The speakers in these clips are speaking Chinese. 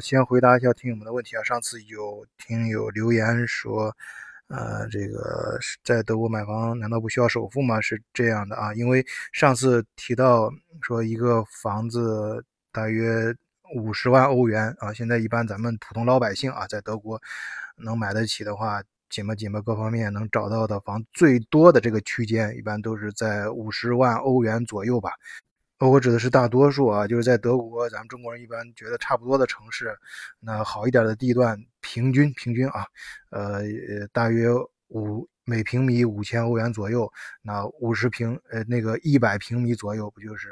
先回答一下听友们的问题啊。上次有听友留言说，呃，这个在德国买房难道不需要首付吗？是这样的啊，因为上次提到说一个房子大约五十万欧元啊，现在一般咱们普通老百姓啊，在德国能买得起的话，紧吧紧吧各方面能找到的房最多的这个区间，一般都是在五十万欧元左右吧。我指的是大多数啊，就是在德国，咱们中国人一般觉得差不多的城市，那好一点的地段，平均平均啊，呃，大约五每平米五千欧元左右，那五十平呃那个一百平米左右，不就是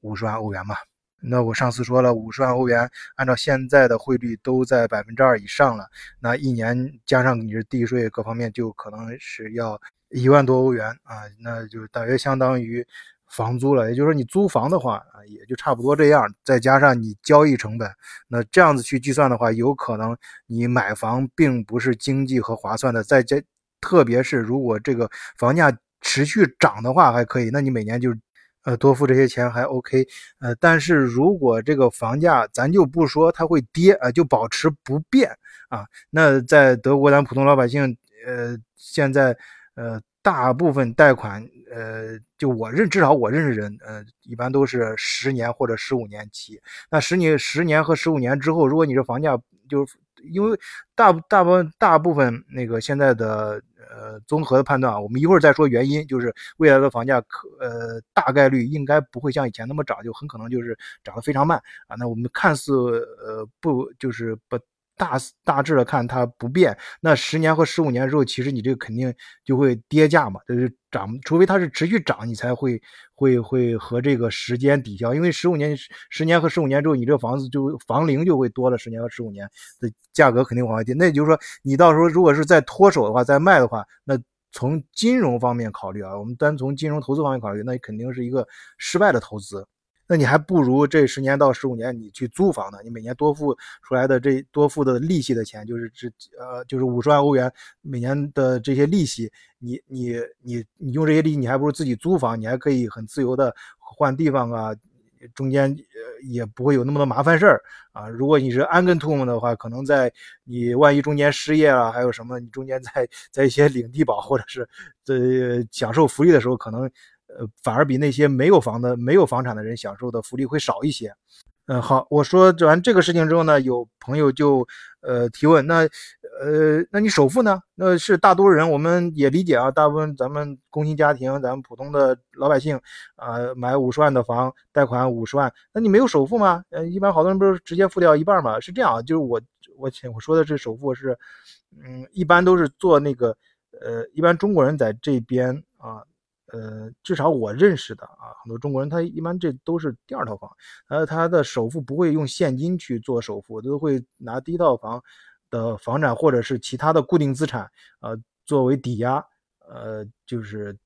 五十万欧元嘛？那我上次说了，五十万欧元，按照现在的汇率都在百分之二以上了，那一年加上你的地税各方面，就可能是要一万多欧元啊，那就大约相当于。房租了，也就是说你租房的话啊，也就差不多这样，再加上你交易成本，那这样子去计算的话，有可能你买房并不是经济和划算的。再加，特别是如果这个房价持续涨的话，还可以，那你每年就呃多付这些钱还 OK。呃，但是如果这个房价咱就不说它会跌啊，就保持不变啊，那在德国咱普通老百姓呃现在呃。大部分贷款，呃，就我认，至少我认识人，呃，一般都是十年或者十五年期。那十年、十年和十五年之后，如果你这房价，就是因为大大部分大部分那个现在的呃综合的判断啊，我们一会儿再说原因，就是未来的房价可呃大概率应该不会像以前那么涨，就很可能就是涨得非常慢啊。那我们看似呃不就是不。大大致的看它不变，那十年和十五年之后，其实你这个肯定就会跌价嘛，就是涨，除非它是持续涨，你才会会会和这个时间抵消。因为十五年、十年和十五年之后，你这个房子就房龄就会多了，十年和十五年的价格肯定往下跌。那也就是说，你到时候如果是再脱手的话，再卖的话，那从金融方面考虑啊，我们单从金融投资方面考虑，那肯定是一个失败的投资。那你还不如这十年到十五年你去租房呢，你每年多付出来的这多付的利息的钱，就是这呃就是五十万欧元每年的这些利息，你你你你用这些利息，你还不如自己租房，你还可以很自由的换地方啊，中间呃也不会有那么多麻烦事儿啊。如果你是安根图姆的话，可能在你万一中间失业了，还有什么，你中间在在一些领地保或者是在享受福利的时候，可能。呃，反而比那些没有房的、没有房产的人享受的福利会少一些。嗯，好，我说完这个事情之后呢，有朋友就呃提问，那呃，那你首付呢？那是大多数人我们也理解啊，大部分咱们工薪家庭、咱们普通的老百姓啊，买五十万的房，贷款五十万，那你没有首付吗？呃，一般好多人不是直接付掉一半吗？是这样啊，就是我我我说的是首付是，嗯，一般都是做那个呃，一般中国人在这边啊。呃，至少我认识的啊，很多中国人他一般这都是第二套房，呃，他的首付不会用现金去做首付，都会拿第一套房的房产或者是其他的固定资产，呃，作为抵押，呃，就是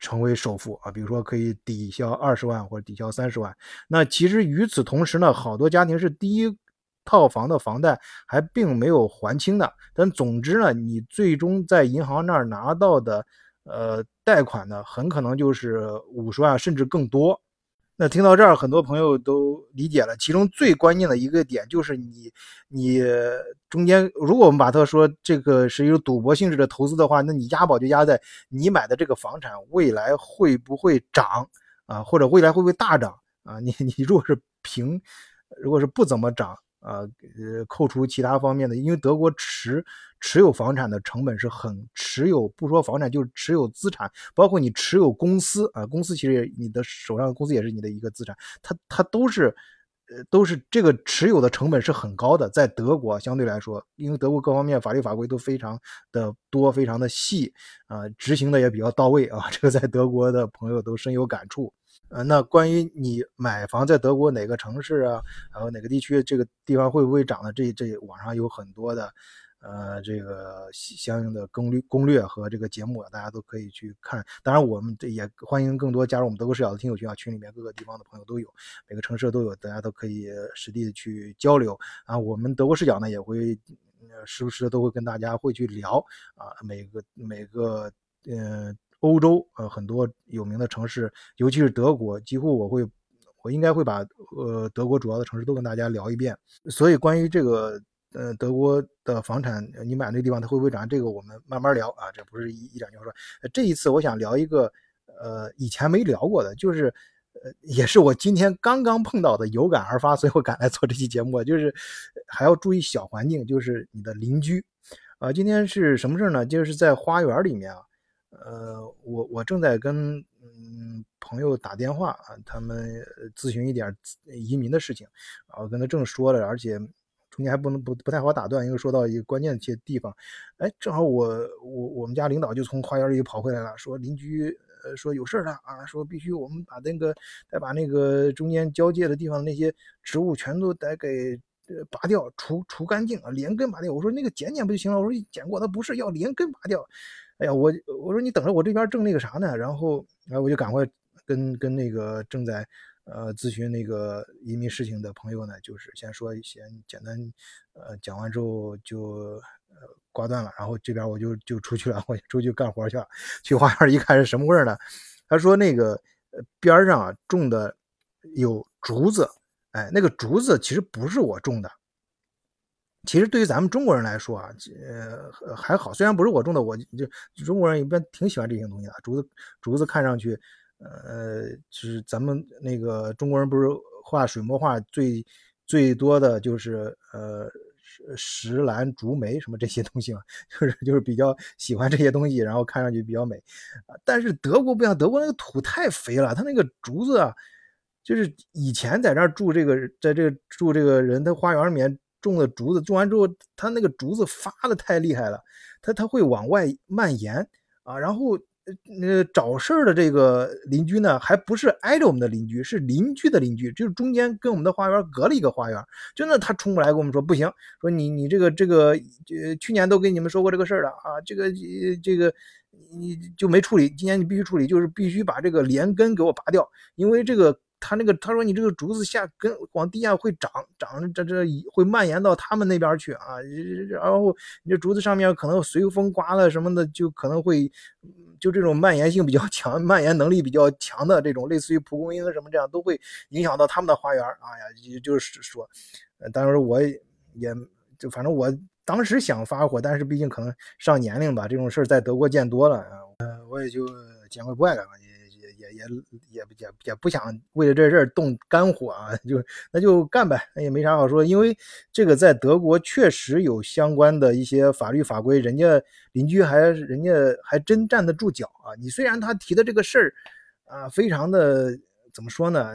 成为首付啊，比如说可以抵消二十万或者抵消三十万。那其实与此同时呢，好多家庭是第一套房的房贷还并没有还清的，但总之呢，你最终在银行那儿拿到的。呃，贷款呢，很可能就是五十万甚至更多。那听到这儿，很多朋友都理解了。其中最关键的一个点就是你，你中间，如果我们把它说这个是一个赌博性质的投资的话，那你押宝就押在你买的这个房产未来会不会涨啊，或者未来会不会大涨啊？你你如果是平，如果是不怎么涨。呃，呃，扣除其他方面的，因为德国持持有房产的成本是很持有，不说房产，就是持有资产，包括你持有公司啊，公司其实你的手上的公司也是你的一个资产，它它都是，呃，都是这个持有的成本是很高的，在德国相对来说，因为德国各方面法律法规都非常的多，非常的细啊，执行的也比较到位啊，这个在德国的朋友都深有感触。呃，那关于你买房在德国哪个城市啊，然后哪个地区，这个地方会不会涨的？这这网上有很多的，呃，这个相应的攻略攻略和这个节目，大家都可以去看。当然，我们也欢迎更多加入我们德国视角的听友群啊，群里面各个地方的朋友都有，每个城市都有，大家都可以实地去交流啊。我们德国视角呢，也会时不时都会跟大家会去聊啊，每个每个嗯。欧洲呃很多有名的城市，尤其是德国，几乎我会我应该会把呃德国主要的城市都跟大家聊一遍。所以关于这个呃德国的房产，你买那个地方它会不会涨，这个我们慢慢聊啊，这不是一一两句话说。这一次我想聊一个呃以前没聊过的，就是呃也是我今天刚刚碰到的，有感而发，所以我赶来做这期节目，就是还要注意小环境，就是你的邻居。啊，今天是什么事呢？就是在花园里面啊，呃，我我正在跟嗯朋友打电话啊，他们咨询一点移民的事情，啊，我跟他正说着，而且中间还不能不不太好打断，因为说到一个关键的一些地方，哎，正好我我我们家领导就从花园里跑回来了，说邻居呃说有事了啊，说必须我们把那个再把那个中间交界的地方那些植物全都得给。呃，拔掉，除除干净啊，连根拔掉。我说那个剪剪不就行了？我说剪过，他不是要连根拔掉。哎呀，我我说你等着，我这边正那个啥呢。然后，然后我就赶快跟跟那个正在呃咨询那个移民事情的朋友呢，就是先说先简单呃讲完之后就呃挂断了。然后这边我就就出去了，我出去干活去了。去花园一看是什么味儿呢？他说那个边上啊种的有竹子。哎，那个竹子其实不是我种的。其实对于咱们中国人来说啊，呃还好，虽然不是我种的，我就中国人一般挺喜欢这些东西的。竹子，竹子看上去，呃，就是咱们那个中国人不是画水墨画最最多的就是呃石石兰竹梅什么这些东西嘛，就是就是比较喜欢这些东西，然后看上去比较美。但是德国不像，德国那个土太肥了，它那个竹子啊。就是以前在这儿住这个，在这个住这个人，他花园里面种的竹子，种完之后，他那个竹子发的太厉害了，它它会往外蔓延啊。然后呃，找事儿的这个邻居呢，还不是挨着我们的邻居，是邻居的邻居，就是中间跟我们的花园隔了一个花园。就那他冲过来跟我们说不行，说你你这个这个呃，去年都跟你们说过这个事儿了啊，这个这个你就没处理，今年你必须处理，就是必须把这个连根给我拔掉，因为这个。他那个他说你这个竹子下根往地下会长长这这会蔓延到他们那边去啊，然后你这竹子上面可能随风刮了什么的，就可能会就这种蔓延性比较强、蔓延能力比较强的这种，类似于蒲公英什么这样，都会影响到他们的花园。哎呀，也就是说，当时我也就反正我当时想发火，但是毕竟可能上年龄吧，这种事儿在德国见多了啊，我也就见怪不怪了。也也也也也不想为了这事儿动肝火啊，就那就干呗，那也没啥好说。因为这个在德国确实有相关的一些法律法规，人家邻居还人家还真站得住脚啊。你虽然他提的这个事儿啊，非常的怎么说呢？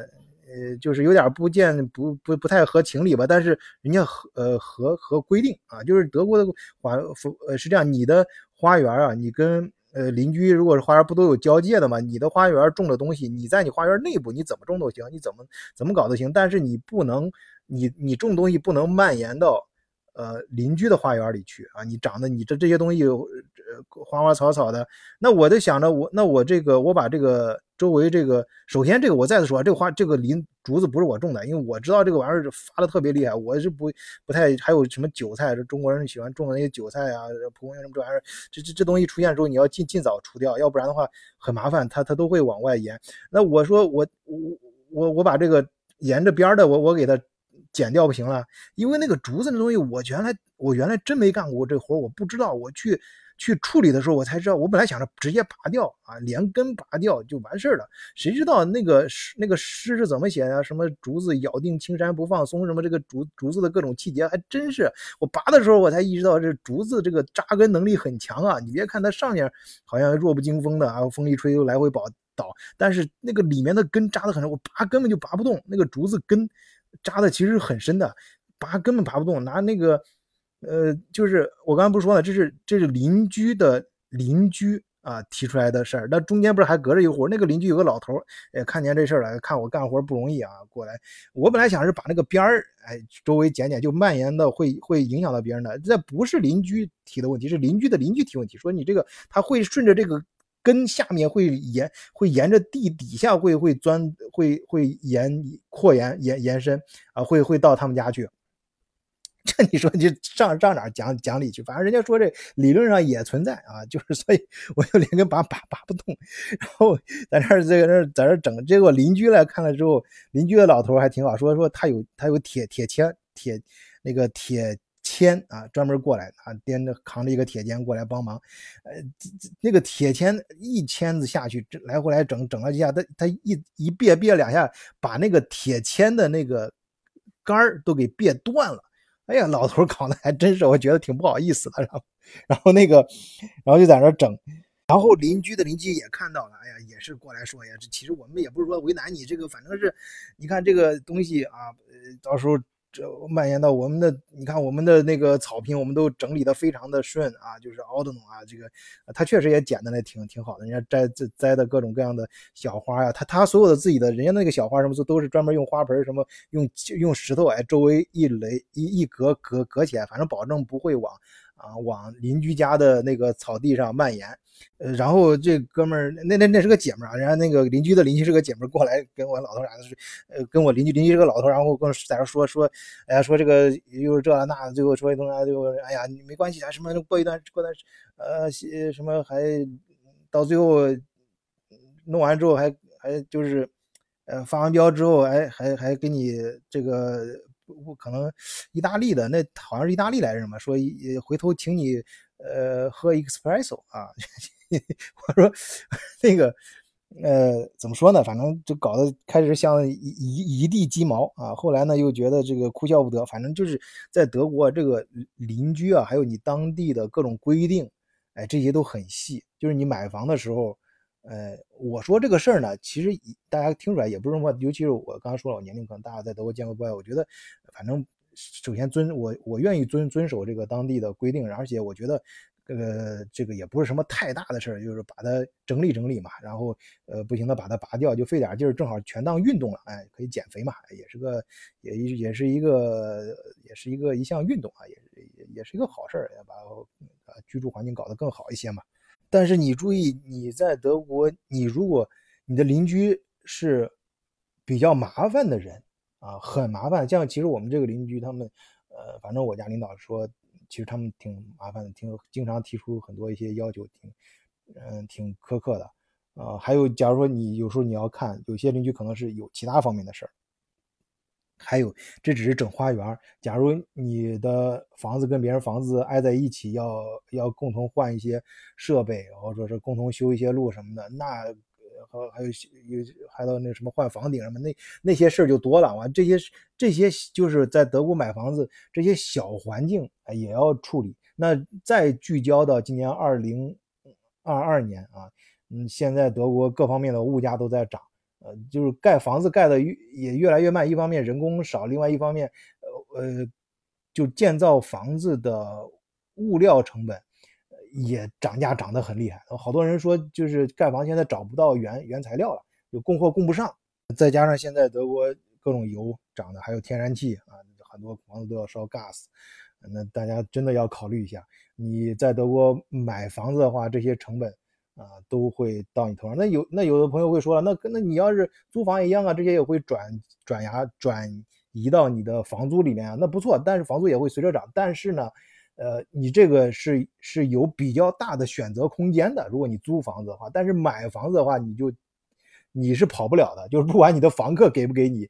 呃，就是有点不见不不不太合情理吧。但是人家合呃合合规定啊，就是德国的法呃是这样，你的花园啊，你跟呃，邻居如果是花园不都有交界的吗？你的花园种的东西，你在你花园内部你怎么种都行，你怎么怎么搞都行。但是你不能，你你种东西不能蔓延到呃邻居的花园里去啊！你长的你这这些东西呃花花草草的，那我就想着我那我这个我把这个。周围这个，首先这个我再次说，这个花这个林竹子不是我种的，因为我知道这个玩意儿发的特别厉害，我是不不太还有什么韭菜，这中国人喜欢种的那些韭菜啊、蒲公英什么这玩意儿，这这这东西出现之后，你要尽尽早除掉，要不然的话很麻烦，它它都会往外延。那我说我我我我把这个沿着边的我我给它剪掉不行了，因为那个竹子那东西，我原来我原来真没干过这活，我不知道，我去。去处理的时候，我才知道，我本来想着直接拔掉啊，连根拔掉就完事儿了。谁知道那个诗那个诗是怎么写的？什么竹子咬定青山不放松，什么这个竹竹子的各种气节，还真是。我拔的时候，我才意识到这竹子这个扎根能力很强啊。你别看它上面好像弱不禁风的啊，风一吹就来回倒倒，但是那个里面的根扎的很深，我拔根本就拔不动。那个竹子根扎的其实很深的，拔根本拔不动，拿那个。呃，就是我刚才不是说了，这是这是邻居的邻居啊提出来的事儿。那中间不是还隔着一户？那个邻居有个老头，哎，看见这事儿了，看我干活不容易啊，过来。我本来想是把那个边儿，哎，周围剪剪，就蔓延的会会影响到别人的。这不是邻居提的问题，是邻居的邻居提问题，说你这个他会顺着这个根下面会沿，会沿着地底下会会钻，会会延扩延延延伸啊，会会到他们家去。这你说你上上哪讲讲理去？反正人家说这理论上也存在啊，就是 所以我就连根拔拔拔不动。然后在那儿这个那在这整，结果邻居来看了之后，邻居的老头还挺好，说说他有他有铁铁签铁那个铁签啊，专门过来啊，掂着扛着一个铁签过来帮忙。呃，那个铁签一签子下去，这来回来整整了几下，他他一一别别两下，把那个铁签的那个杆儿都给别断了。哎呀，老头搞的还真是，我觉得挺不好意思的。然后，然后那个，然后就在那整。然后邻居的邻居也看到了，哎呀，也是过来说呀，这其实我们也不是说为难你，这个反正是，你看这个东西啊，呃，到时候。这蔓延到我们的，你看我们的那个草坪，我们都整理得非常的顺啊，就是奥德农啊，这个他确实也剪的那挺挺好的，人家摘摘摘的各种各样的小花呀，他他所有的自己的，人家那个小花什么都都是专门用花盆什么用用石头哎周围一垒一一隔隔隔起来，反正保证不会往。啊，往邻居家的那个草地上蔓延，呃，然后这哥们儿，那那那是个姐们儿啊，人家那个邻居的邻居是个姐们儿，过来跟我老头啥的是，呃，跟我邻居邻居是个老头，然后跟在这说说，哎呀，说这个又是这那，最后说一通啊，就哎呀，没关系啊，什么过一段过段，呃，什么还到最后弄完之后还还就是，呃，发完飙之后，哎，还还给你这个。我可能，意大利的那好像是意大利来着嘛，说回头请你呃喝 espresso 啊，我说那个呃怎么说呢，反正就搞得开始像一一一地鸡毛啊，后来呢又觉得这个哭笑不得，反正就是在德国这个邻居啊，还有你当地的各种规定，哎这些都很细，就是你买房的时候。呃，我说这个事儿呢，其实大家听出来也不是什么，尤其是我刚才说了，我年龄可能大家在德国见过不外，我觉得反正首先遵我我愿意遵遵守这个当地的规定，而且我觉得呃这个也不是什么太大的事儿，就是把它整理整理嘛，然后呃不行的把它拔掉，就费点劲儿，正好全当运动了，哎，可以减肥嘛，也是个也也是一个也是一个一项运动啊，也也也是一个好事儿，把居住环境搞得更好一些嘛。但是你注意，你在德国，你如果你的邻居是比较麻烦的人啊，很麻烦。像其实我们这个邻居，他们，呃，反正我家领导说，其实他们挺麻烦的，挺经常提出很多一些要求，挺，嗯，挺苛刻的。啊，还有，假如说你有时候你要看，有些邻居可能是有其他方面的事儿。还有，这只是整花园。假如你的房子跟别人房子挨在一起，要要共同换一些设备，或者说是共同修一些路什么的，那还还有有还有那什么换房顶什么，那那些事儿就多了。完这些这些就是在德国买房子这些小环境也要处理。那再聚焦到今年二零二二年啊，嗯，现在德国各方面的物价都在涨。呃，就是盖房子盖的越也越来越慢，一方面人工少，另外一方面，呃呃，就建造房子的物料成本也涨价涨得很厉害。好多人说，就是盖房现在找不到原原材料了，有供货供不上，再加上现在德国各种油涨的，还有天然气啊，很多房子都要烧 gas，那大家真的要考虑一下，你在德国买房子的话，这些成本。啊，都会到你头上。那有那有的朋友会说了，那那你要是租房一样啊，这些也会转转牙转移到你的房租里面啊，那不错。但是房租也会随着涨。但是呢，呃，你这个是是有比较大的选择空间的。如果你租房子的话，但是买房子的话，你就你是跑不了的。就是不管你的房客给不给你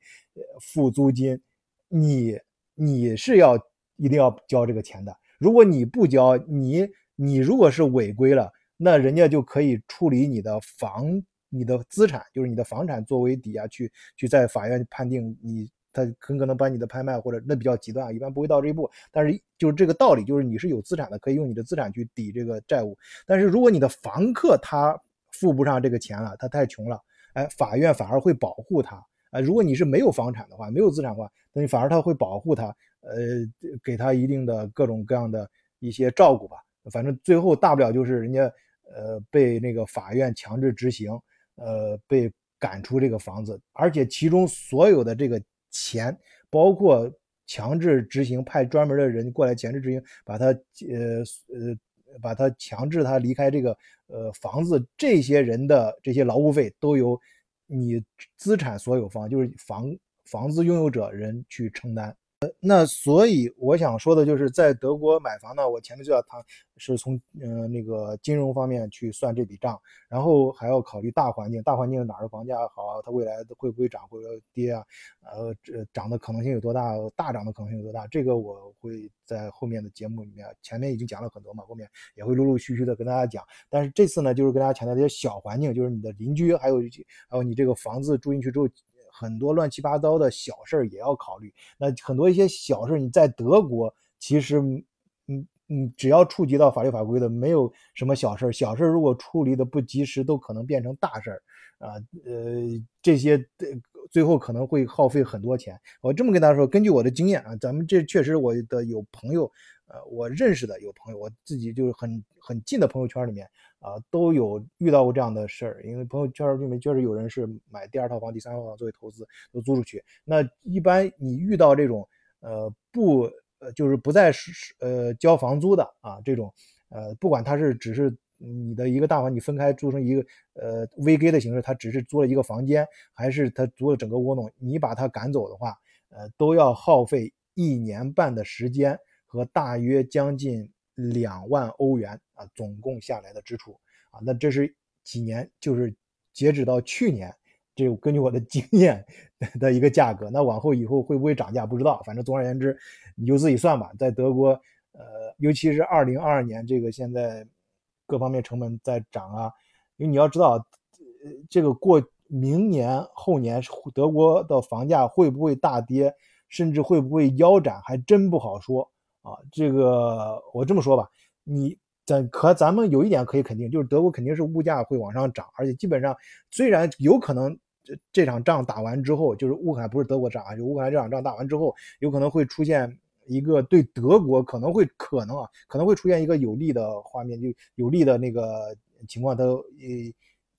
付租金，你你是要一定要交这个钱的。如果你不交，你你如果是违规了。那人家就可以处理你的房、你的资产，就是你的房产作为抵押去去在法院判定你，他很可能把你的拍卖或者那比较极端，一般不会到这一步。但是就是这个道理，就是你是有资产的，可以用你的资产去抵这个债务。但是如果你的房客他付不上这个钱了，他太穷了，哎，法院反而会保护他。啊，如果你是没有房产的话，没有资产的话，那你反而他会保护他，呃，给他一定的各种各样的一些照顾吧。反正最后大不了就是人家。呃，被那个法院强制执行，呃，被赶出这个房子，而且其中所有的这个钱，包括强制执行，派专门的人过来强制执行，把他呃呃，把他强制他离开这个呃房子，这些人的这些劳务费都由你资产所有方，就是房房子拥有者人去承担。那所以我想说的就是，在德国买房呢，我前面就要谈，是从嗯那个金融方面去算这笔账，然后还要考虑大环境，大环境哪儿的房价好，它未来会不会涨，会不会跌啊？呃，这涨的可能性有多大？大涨的可能性有多大？这个我会在后面的节目里面，前面已经讲了很多嘛，后面也会陆陆续续的跟大家讲。但是这次呢，就是跟大家强调这些小环境，就是你的邻居，还有还有你这个房子住进去之后。很多乱七八糟的小事儿也要考虑。那很多一些小事儿，你在德国其实，嗯嗯，只要触及到法律法规的，没有什么小事儿。小事儿如果处理的不及时，都可能变成大事儿啊。呃，这些最后可能会耗费很多钱。我这么跟大家说，根据我的经验啊，咱们这确实我的有朋友，呃，我认识的有朋友，我自己就是很很近的朋友圈里面。啊，都有遇到过这样的事儿，因为朋友圈里面确实有人是买第二套房、第三套房作为投资，都租出去。那一般你遇到这种呃不呃就是不再是呃交房租的啊这种呃不管他是只是你的一个大房，你分开租成一个呃 VG 的形式，他只是租了一个房间，还是他租了整个窝弄，你把他赶走的话，呃都要耗费一年半的时间和大约将近。两万欧元啊，总共下来的支出啊，那这是几年？就是截止到去年，这根据我的经验的一个价格。那往后以后会不会涨价？不知道。反正总而言之，你就自己算吧。在德国，呃，尤其是二零二二年，这个现在各方面成本在涨啊。因为你要知道，这个过明年后年，德国的房价会不会大跌，甚至会不会腰斩，还真不好说。啊，这个我这么说吧，你咱可咱们有一点可以肯定，就是德国肯定是物价会往上涨，而且基本上虽然有可能这这场仗打完之后，就是乌克兰不是德国仗啊，就乌克兰这场仗打完之后，有可能会出现一个对德国可能会可能啊可能会出现一个有利的画面，就有利的那个情况，它呃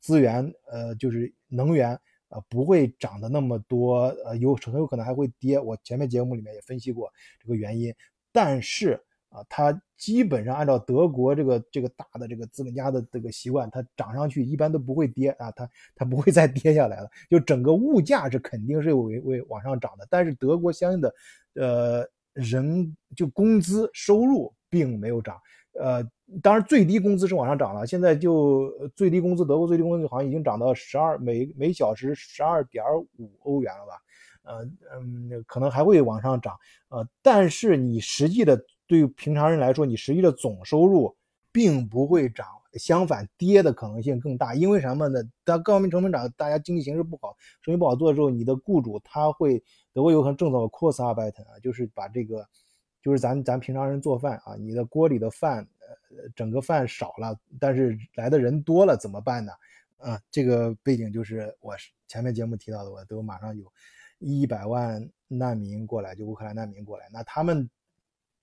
资源呃就是能源啊不会涨得那么多，呃有很有可能还会跌。我前面节目里面也分析过这个原因。但是啊，它基本上按照德国这个这个大的这个资本家的这个习惯，它涨上去一般都不会跌啊，它它不会再跌下来了。就整个物价是肯定是会会往上涨的，但是德国相应的呃人就工资收入并没有涨。呃，当然最低工资是往上涨了，现在就最低工资，德国最低工资好像已经涨到十二每每小时十二点五欧元了吧？呃嗯，可能还会往上涨，呃，但是你实际的对于平常人来说，你实际的总收入并不会涨，相反跌的可能性更大。因为什么呢？当各方面成本涨，大家经济形势不好，生意不好做的时候，你的雇主他会德国有很正宗的 c o s t a r b e i t 啊，就是把这个，就是咱咱平常人做饭啊，你的锅里的饭，呃，整个饭少了，但是来的人多了怎么办呢？啊，这个背景就是我前面节目提到的，我都马上有。一百万难民过来，就乌克兰难民过来，那他们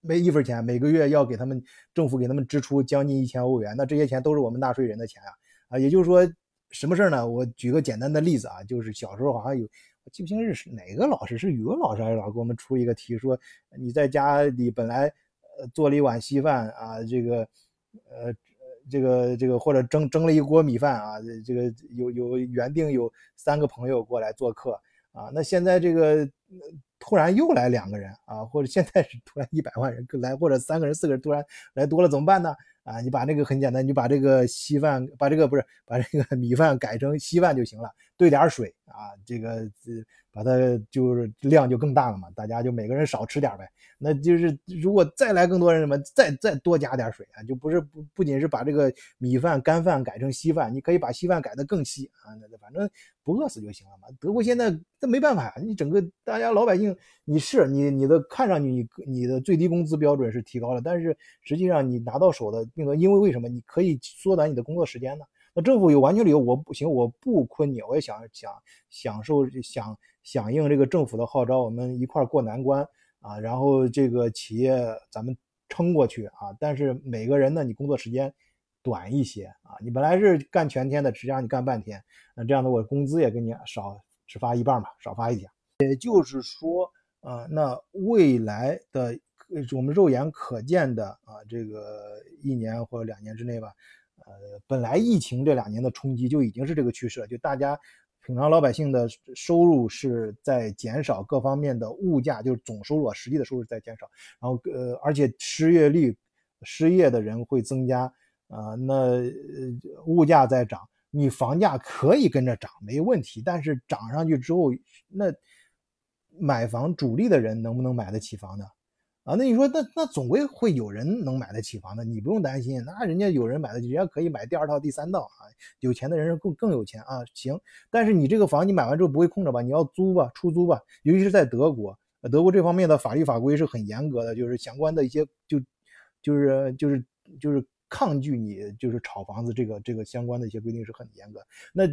没一分钱，每个月要给他们政府给他们支出将近一千欧元，那这些钱都是我们纳税人的钱啊啊！也就是说，什么事儿呢？我举个简单的例子啊，就是小时候好像有，记不清是哪个老师，是语文老师还是老给我们出一个题，说你在家里本来呃做了一碗稀饭啊，这个呃这个这个或者蒸蒸了一锅米饭啊，这个有有原定有三个朋友过来做客。啊，那现在这个突然又来两个人啊，或者现在是突然一百万人来，或者三个人、四个人突然来多了怎么办呢？啊，你把那个很简单，你把这个稀饭，把这个不是把这个米饭改成稀饭就行了，兑点水啊，这个呃把它就是量就更大了嘛，大家就每个人少吃点呗。那就是如果再来更多人什么，再再多加点水啊，就不是不不仅是把这个米饭干饭改成稀饭，你可以把稀饭改得更稀啊，那反正不饿死就行了嘛。德国现在这没办法呀，你整个大家老百姓，你是你你的看上去你你的最低工资标准是提高了，但是实际上你拿到手的并因为为什么你可以缩短你的工作时间呢？政府有完全理由，我不行，我不昆你，我也想想享受想响应这个政府的号召，我们一块儿过难关。啊，然后这个企业咱们撑过去啊，但是每个人呢，你工作时间短一些啊，你本来是干全天的，实际上你干半天，那这样的我工资也给你少只发一半吧，少发一点。也就是说，啊，那未来的我们肉眼可见的啊，这个一年或者两年之内吧，呃，本来疫情这两年的冲击就已经是这个趋势了，就大家。平常老百姓的收入是在减少，各方面的物价就是总收入实际的收入在减少，然后呃，而且失业率、失业的人会增加啊，那呃物价在涨，你房价可以跟着涨没问题，但是涨上去之后，那买房主力的人能不能买得起房呢？啊，那你说那那总归会有人能买得起房的，你不用担心。那人家有人买得起，人家可以买第二套、第三套啊。有钱的人更更有钱啊。行，但是你这个房你买完之后不会空着吧？你要租吧，出租吧。尤其是在德国，德国这方面的法律法规是很严格的，就是相关的一些就就是就是就是抗拒你就是炒房子这个这个相关的一些规定是很严格。那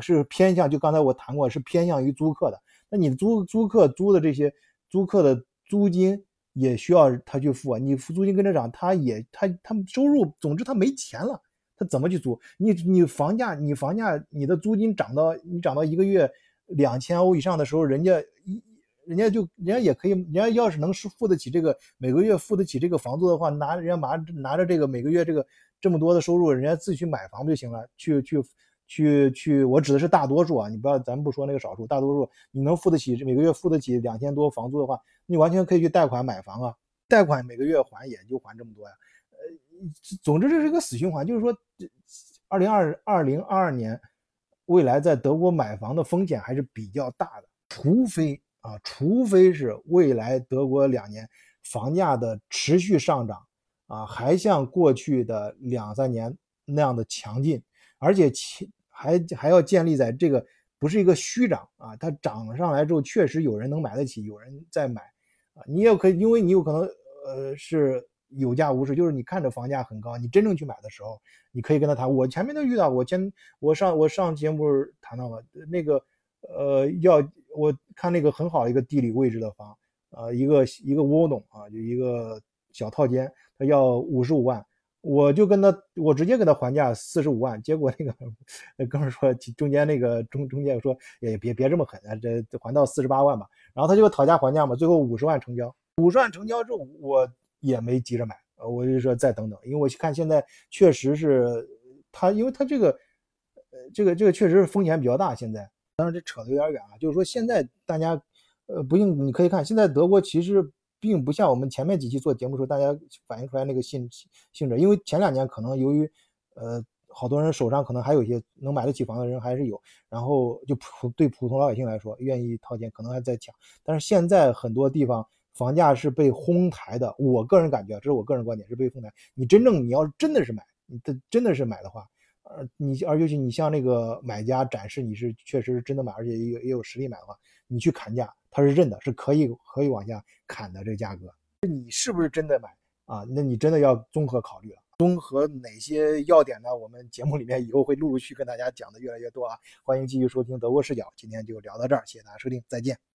是偏向就刚才我谈过是偏向于租客的。那你租租客租的这些租客的租金。也需要他去付啊，你付租金跟着涨，他也他他收入，总之他没钱了，他怎么去租？你你房价你房价你的租金涨到你涨到一个月两千欧以上的时候，人家一人家就人家也可以，人家要是能是付得起这个每个月付得起这个房租的话，拿人家拿拿着这个每个月这个这么多的收入，人家自己去买房不就行了？去去。去去，我指的是大多数啊，你不要，咱不说那个少数，大多数你能付得起，每个月付得起两千多房租的话，你完全可以去贷款买房啊，贷款每个月还也就还这么多呀，呃，总之这是一个死循环，就是说，二零二二零二二年，未来在德国买房的风险还是比较大的，除非啊，除非是未来德国两年房价的持续上涨啊，还像过去的两三年那样的强劲，而且其。还还要建立在这个不是一个虚涨啊，它涨上来之后，确实有人能买得起，有人在买啊。你也可以，因为你有可能呃是有价无市，就是你看着房价很高，你真正去买的时候，你可以跟他谈。我前面都遇到，我前我上我上节目谈到了那个呃要我看那个很好一个地理位置的房，呃一个一个窝洞啊，就一个小套间，他要五十五万。我就跟他，我直接给他还价四十五万，结果那个哥们说，中间那个中中介说，也别别这么狠啊，这还到四十八万吧。然后他就讨价还价嘛，最后五十万成交。五十万成交之后，我也没急着买，我就说再等等，因为我看现在确实是他，因为他这个呃这个这个确实是风险比较大。现在当然这扯得有点远啊，就是说现在大家呃不信你可以看，现在德国其实。并不像我们前面几期做节目时候，大家反映出来那个性性质，因为前两年可能由于，呃，好多人手上可能还有一些能买得起房的人还是有，然后就普对普通老百姓来说，愿意掏钱可能还在抢，但是现在很多地方房价是被哄抬的，我个人感觉，这是我个人观点，是被哄抬。你真正你要真的是买，你的真的是买的话，呃，你而尤其你像那个买家展示你是确实是真的买，而且也有也有实力买的话，你去砍价。它是认的，是可以可以往下砍的这个价格，你是不是真的买啊？那你真的要综合考虑了，综合哪些要点呢？我们节目里面以后会陆陆续跟大家讲的越来越多啊！欢迎继续收听德国视角，今天就聊到这儿，谢谢大家收听，再见。